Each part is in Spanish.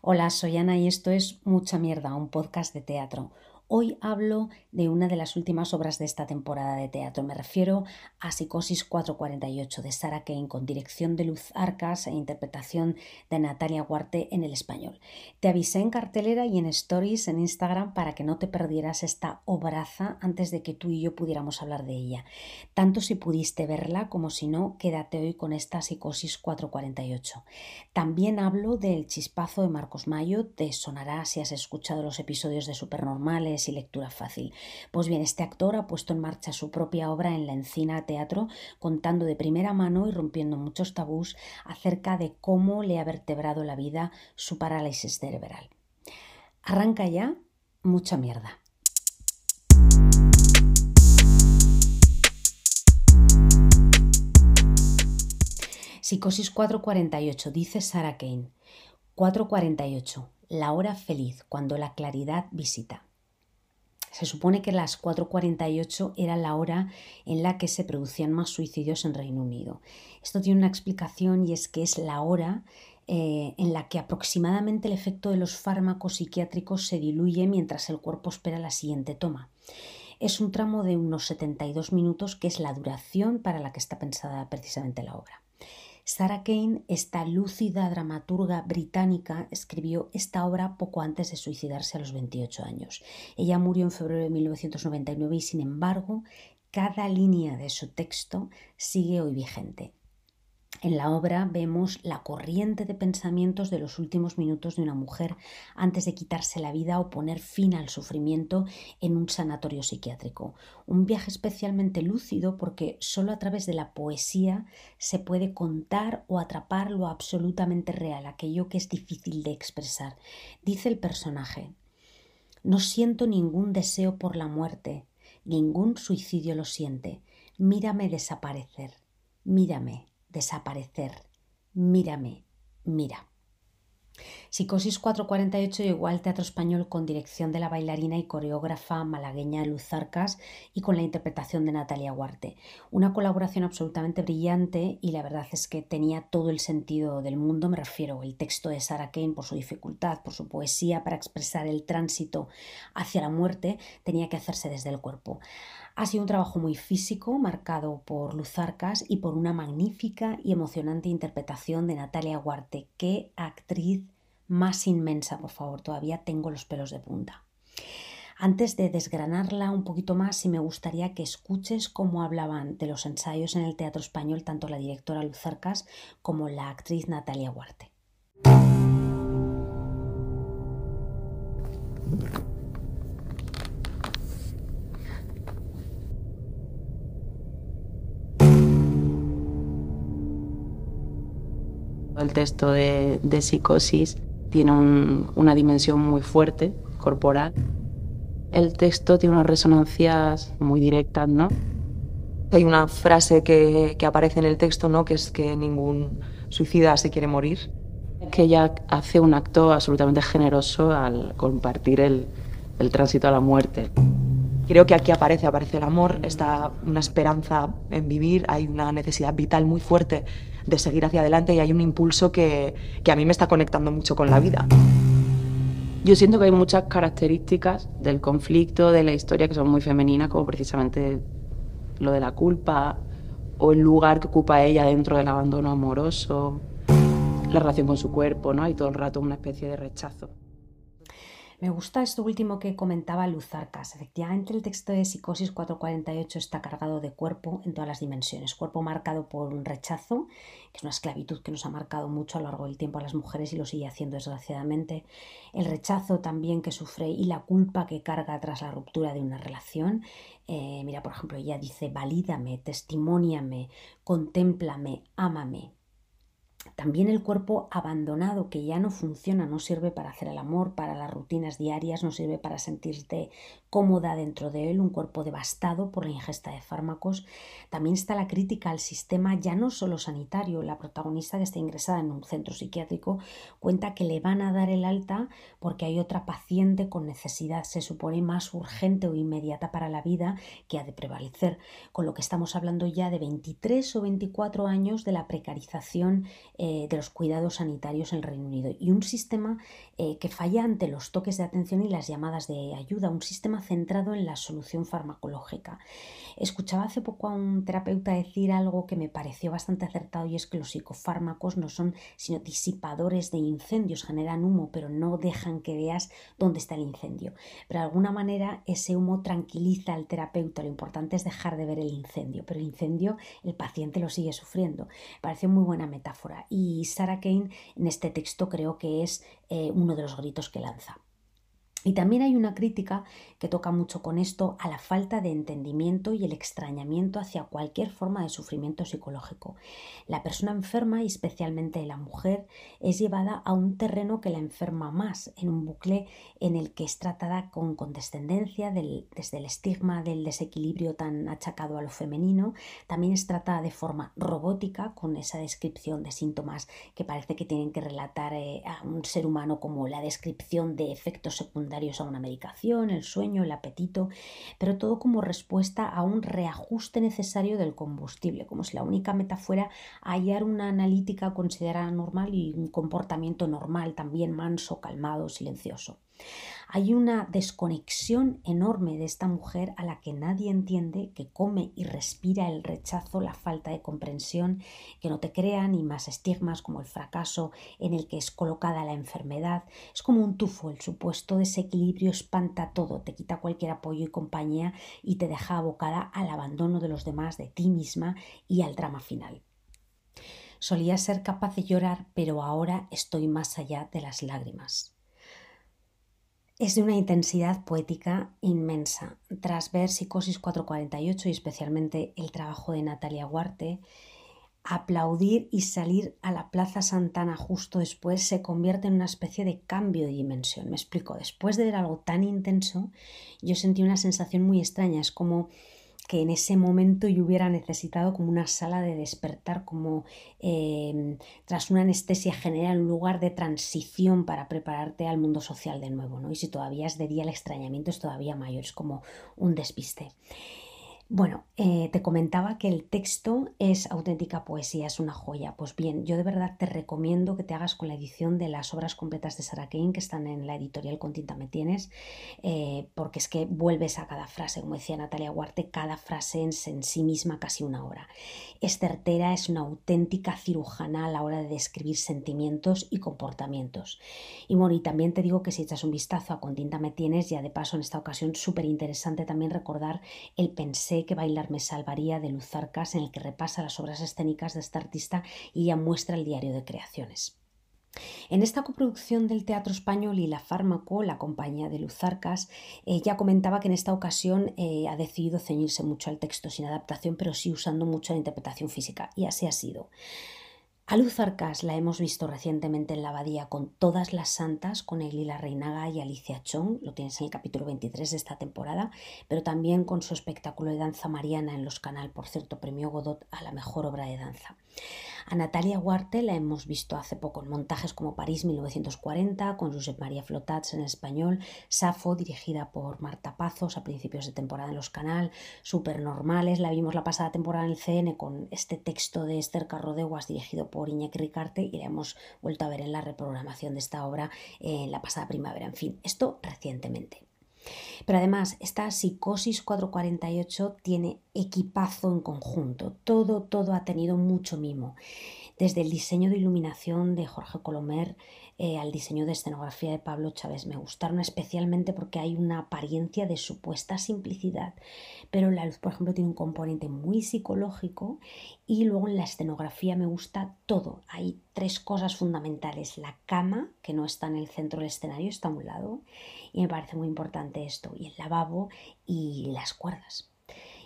Hola, soy Ana y esto es Mucha Mierda, un podcast de teatro. Hoy hablo de una de las últimas obras de esta temporada de teatro. Me refiero a Psicosis 448 de Sarah Kane con dirección de Luz Arcas e interpretación de Natalia Huarte en el español. Te avisé en cartelera y en stories en Instagram para que no te perdieras esta obraza antes de que tú y yo pudiéramos hablar de ella. Tanto si pudiste verla como si no, quédate hoy con esta Psicosis 448. También hablo del chispazo de Marcos Mayo, te sonará si has escuchado los episodios de Supernormales y lectura fácil. Pues bien, este actor ha puesto en marcha su propia obra en la Encina Teatro, contando de primera mano y rompiendo muchos tabús acerca de cómo le ha vertebrado la vida su parálisis cerebral. Arranca ya mucha mierda. Psicosis 448, dice Sarah Kane. 448, la hora feliz, cuando la claridad visita. Se supone que las 4.48 era la hora en la que se producían más suicidios en Reino Unido. Esto tiene una explicación y es que es la hora eh, en la que aproximadamente el efecto de los fármacos psiquiátricos se diluye mientras el cuerpo espera la siguiente toma. Es un tramo de unos 72 minutos que es la duración para la que está pensada precisamente la obra. Sarah Kane, esta lúcida dramaturga británica, escribió esta obra poco antes de suicidarse a los 28 años. Ella murió en febrero de 1999 y, sin embargo, cada línea de su texto sigue hoy vigente. En la obra vemos la corriente de pensamientos de los últimos minutos de una mujer antes de quitarse la vida o poner fin al sufrimiento en un sanatorio psiquiátrico. Un viaje especialmente lúcido porque solo a través de la poesía se puede contar o atrapar lo absolutamente real, aquello que es difícil de expresar. Dice el personaje, no siento ningún deseo por la muerte, ningún suicidio lo siente. Mírame desaparecer, mírame desaparecer. Mírame, mira. Psicosis 448 llegó al Teatro Español con dirección de la bailarina y coreógrafa malagueña Luz Arcas y con la interpretación de Natalia Huarte. Una colaboración absolutamente brillante y la verdad es que tenía todo el sentido del mundo, me refiero el texto de Sarah Kane por su dificultad, por su poesía para expresar el tránsito hacia la muerte, tenía que hacerse desde el cuerpo. Ha sido un trabajo muy físico, marcado por Luzarcas y por una magnífica y emocionante interpretación de Natalia Huarte. Qué actriz más inmensa, por favor, todavía tengo los pelos de punta. Antes de desgranarla un poquito más, sí me gustaría que escuches cómo hablaban de los ensayos en el Teatro Español tanto la directora Luzarcas como la actriz Natalia Huarte. El texto de, psicosis tiene una dimensión muy fuerte, corporal. El texto tiene unas resonancias muy directas, ¿no? Hay una frase que, aparece en el texto, ¿no? Que es que ningún suicida se quiere morir. Que ella hace un acto absolutamente generoso al compartir el, el tránsito a la muerte. Creo que aquí aparece, aparece el amor, está una esperanza en vivir, hay una necesidad vital muy fuerte de seguir hacia adelante y hay un impulso que, que a mí me está conectando mucho con la vida. Yo siento que hay muchas características del conflicto, de la historia, que son muy femeninas, como precisamente lo de la culpa o el lugar que ocupa ella dentro del abandono amoroso, la relación con su cuerpo, ¿no? Hay todo el rato una especie de rechazo. Me gusta esto último que comentaba Luz Arcas. Efectivamente, el texto de Psicosis 448 está cargado de cuerpo en todas las dimensiones. Cuerpo marcado por un rechazo, que es una esclavitud que nos ha marcado mucho a lo largo del tiempo a las mujeres y lo sigue haciendo desgraciadamente. El rechazo también que sufre y la culpa que carga tras la ruptura de una relación. Eh, mira, por ejemplo, ella dice, valídame, testimoniame, contémplame, ámame. También el cuerpo abandonado que ya no funciona, no sirve para hacer el amor, para las rutinas diarias, no sirve para sentirte cómoda dentro de él, un cuerpo devastado por la ingesta de fármacos. También está la crítica al sistema ya no solo sanitario. La protagonista que está ingresada en un centro psiquiátrico cuenta que le van a dar el alta porque hay otra paciente con necesidad, se supone, más urgente o inmediata para la vida que ha de prevalecer. Con lo que estamos hablando ya de 23 o 24 años de la precarización eh, de los cuidados sanitarios en el Reino Unido y un sistema eh, que falla ante los toques de atención y las llamadas de ayuda, un sistema centrado en la solución farmacológica. Escuchaba hace poco a un terapeuta decir algo que me pareció bastante acertado y es que los psicofármacos no son sino disipadores de incendios, generan humo, pero no dejan que veas dónde está el incendio. Pero de alguna manera ese humo tranquiliza al terapeuta, lo importante es dejar de ver el incendio, pero el incendio el paciente lo sigue sufriendo. Pareció muy buena metáfora y Sarah Kane en este texto creo que es eh, uno de los gritos que lanza. Y también hay una crítica que toca mucho con esto a la falta de entendimiento y el extrañamiento hacia cualquier forma de sufrimiento psicológico. La persona enferma, y especialmente la mujer, es llevada a un terreno que la enferma más, en un bucle en el que es tratada con condescendencia desde el estigma del desequilibrio tan achacado a lo femenino. También es tratada de forma robótica, con esa descripción de síntomas que parece que tienen que relatar eh, a un ser humano como la descripción de efectos a una medicación, el sueño, el apetito, pero todo como respuesta a un reajuste necesario del combustible, como si la única meta fuera hallar una analítica considerada normal y un comportamiento normal, también manso, calmado, silencioso. Hay una desconexión enorme de esta mujer a la que nadie entiende, que come y respira el rechazo, la falta de comprensión, que no te crean y más estigmas como el fracaso en el que es colocada la enfermedad. Es como un tufo, el supuesto desequilibrio espanta todo, te quita cualquier apoyo y compañía y te deja abocada al abandono de los demás, de ti misma y al drama final. Solía ser capaz de llorar, pero ahora estoy más allá de las lágrimas. Es de una intensidad poética inmensa. Tras ver Psicosis 448 y especialmente el trabajo de Natalia Huarte, aplaudir y salir a la Plaza Santana justo después se convierte en una especie de cambio de dimensión. Me explico, después de ver algo tan intenso, yo sentí una sensación muy extraña. Es como que en ese momento yo hubiera necesitado como una sala de despertar, como em, tras una anestesia general, un lugar de transición para prepararte al mundo social de nuevo, ¿no? Y si todavía es de día, el extrañamiento es todavía mayor, es como un despiste. Bueno, eh, te comentaba que el texto es auténtica poesía, es una joya. Pues bien, yo de verdad te recomiendo que te hagas con la edición de las obras completas de Sarah Kane que están en la editorial Con Tinta Me Tienes, eh, porque es que vuelves a cada frase, como decía Natalia Huarte, cada frase en, en sí misma casi una hora. Es certera, es una auténtica cirujana a la hora de describir sentimientos y comportamientos. Y bueno, y también te digo que si echas un vistazo a Con Tinta Me Tienes, ya de paso en esta ocasión súper interesante también recordar el que bailar me salvaría de Luz Arcas, en el que repasa las obras escénicas de esta artista y ya muestra el diario de creaciones. En esta coproducción del Teatro Español y la Fármaco, la compañía de Luzarcas, ella comentaba que en esta ocasión eh, ha decidido ceñirse mucho al texto sin adaptación, pero sí usando mucho la interpretación física, y así ha sido. A Luz Arcas la hemos visto recientemente en la abadía con todas las santas, con Elila Reinaga y Alicia Chong, lo tienes en el capítulo 23 de esta temporada, pero también con su espectáculo de danza mariana en los canal, por cierto, premio Godot a la mejor obra de danza. A Natalia Huarte la hemos visto hace poco en montajes como París 1940, con Josep María Flotats en español, Safo, dirigida por Marta Pazos a principios de temporada en los canal, Supernormales, la vimos la pasada temporada en el CN con este texto de Esther Carrodeguas dirigido por Iñaki Ricarte y la hemos vuelto a ver en la reprogramación de esta obra en la pasada primavera. En fin, esto recientemente. Pero además, esta psicosis 448 tiene equipazo en conjunto. Todo, todo ha tenido mucho mimo. Desde el diseño de iluminación de Jorge Colomer eh, al diseño de escenografía de Pablo Chávez me gustaron especialmente porque hay una apariencia de supuesta simplicidad, pero la luz, por ejemplo, tiene un componente muy psicológico y luego en la escenografía me gusta todo. Hay tres cosas fundamentales. La cama, que no está en el centro del escenario, está a un lado, y me parece muy importante esto, y el lavabo y las cuerdas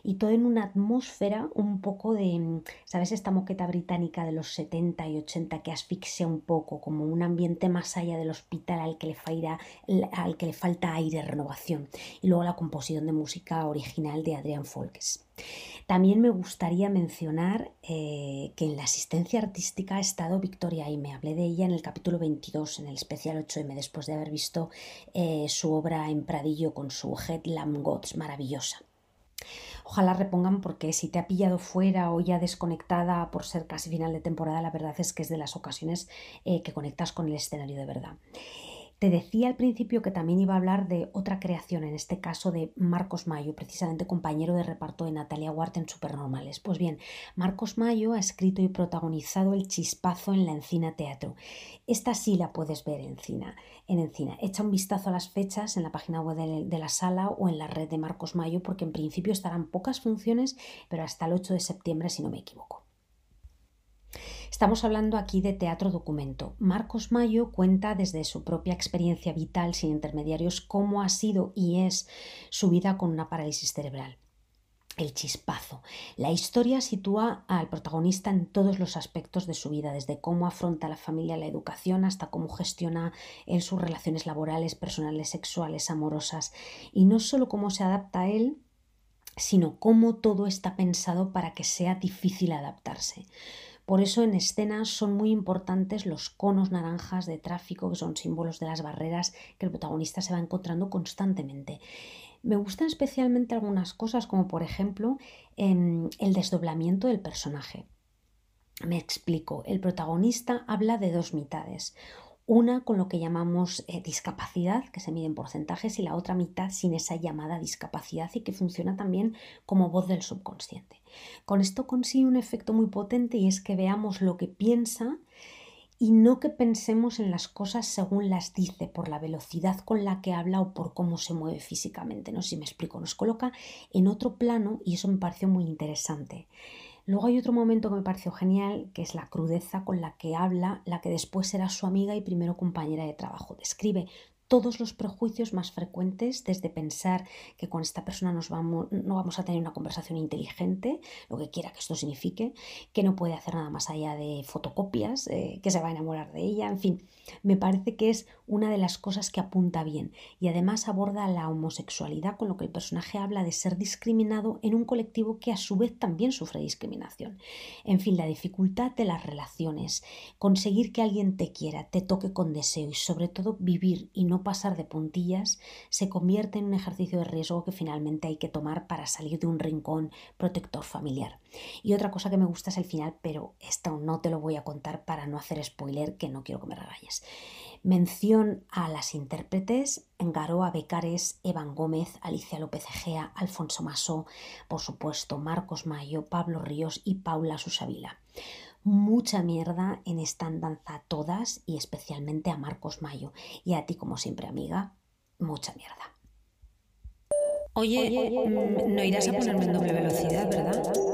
y todo en una atmósfera un poco de, ¿sabes? Esta moqueta británica de los 70 y 80 que asfixia un poco, como un ambiente más allá del hospital al que le, falta, al que le falta aire, renovación. Y luego la composición de música original de Adrian Folkes. También me gustaría mencionar eh, que en la asistencia artística ha estado Victoria y me hablé de ella en el capítulo 22, en el especial 8M, después de haber visto eh, su obra en Pradillo con su Headlamp Gods, maravillosa. Ojalá repongan porque si te ha pillado fuera o ya desconectada por ser casi final de temporada, la verdad es que es de las ocasiones eh, que conectas con el escenario de verdad. Te decía al principio que también iba a hablar de otra creación, en este caso de Marcos Mayo, precisamente compañero de reparto de Natalia Huarte en Supernormales. Pues bien, Marcos Mayo ha escrito y protagonizado El Chispazo en la Encina Teatro. Esta sí la puedes ver en Encina. En Encina. Echa un vistazo a las fechas en la página web de, de la sala o en la red de Marcos Mayo, porque en principio estarán pocas funciones, pero hasta el 8 de septiembre, si no me equivoco. Estamos hablando aquí de teatro documento. Marcos Mayo cuenta desde su propia experiencia vital sin intermediarios cómo ha sido y es su vida con una parálisis cerebral. El chispazo. La historia sitúa al protagonista en todos los aspectos de su vida, desde cómo afronta la familia la educación hasta cómo gestiona en sus relaciones laborales, personales, sexuales, amorosas, y no solo cómo se adapta a él, sino cómo todo está pensado para que sea difícil adaptarse. Por eso en escena son muy importantes los conos naranjas de tráfico, que son símbolos de las barreras que el protagonista se va encontrando constantemente. Me gustan especialmente algunas cosas, como por ejemplo em, el desdoblamiento del personaje. Me explico, el protagonista habla de dos mitades. Una con lo que llamamos eh, discapacidad, que se mide en porcentajes, y la otra mitad sin esa llamada discapacidad y que funciona también como voz del subconsciente. Con esto consigue un efecto muy potente y es que veamos lo que piensa y no que pensemos en las cosas según las dice, por la velocidad con la que habla o por cómo se mueve físicamente. No si me explico, nos coloca en otro plano y eso me pareció muy interesante. Luego hay otro momento que me pareció genial, que es la crudeza con la que habla la que después será su amiga y primero compañera de trabajo. Describe todos los prejuicios más frecuentes, desde pensar que con esta persona no vamos a tener una conversación inteligente, lo que quiera que esto signifique, que no puede hacer nada más allá de fotocopias, eh, que se va a enamorar de ella, en fin, me parece que es una de las cosas que apunta bien y además aborda la homosexualidad, con lo que el personaje habla de ser discriminado en un colectivo que a su vez también sufre discriminación. En fin, la dificultad de las relaciones, conseguir que alguien te quiera, te toque con deseo y sobre todo vivir y no pasar de puntillas se convierte en un ejercicio de riesgo que finalmente hay que tomar para salir de un rincón protector familiar. Y otra cosa que me gusta es el final, pero esto no te lo voy a contar para no hacer spoiler, que no quiero que me regalles. Mención a las intérpretes, Garoa Becares, Evan Gómez, Alicia López Egea, Alfonso Masó, por supuesto, Marcos Mayo, Pablo Ríos y Paula Susavila mucha mierda en esta andanza todas y especialmente a Marcos Mayo. Y a ti, como siempre, amiga, mucha mierda. Oye, mm, no irás a ponerme en doble velocidad, ¿verdad?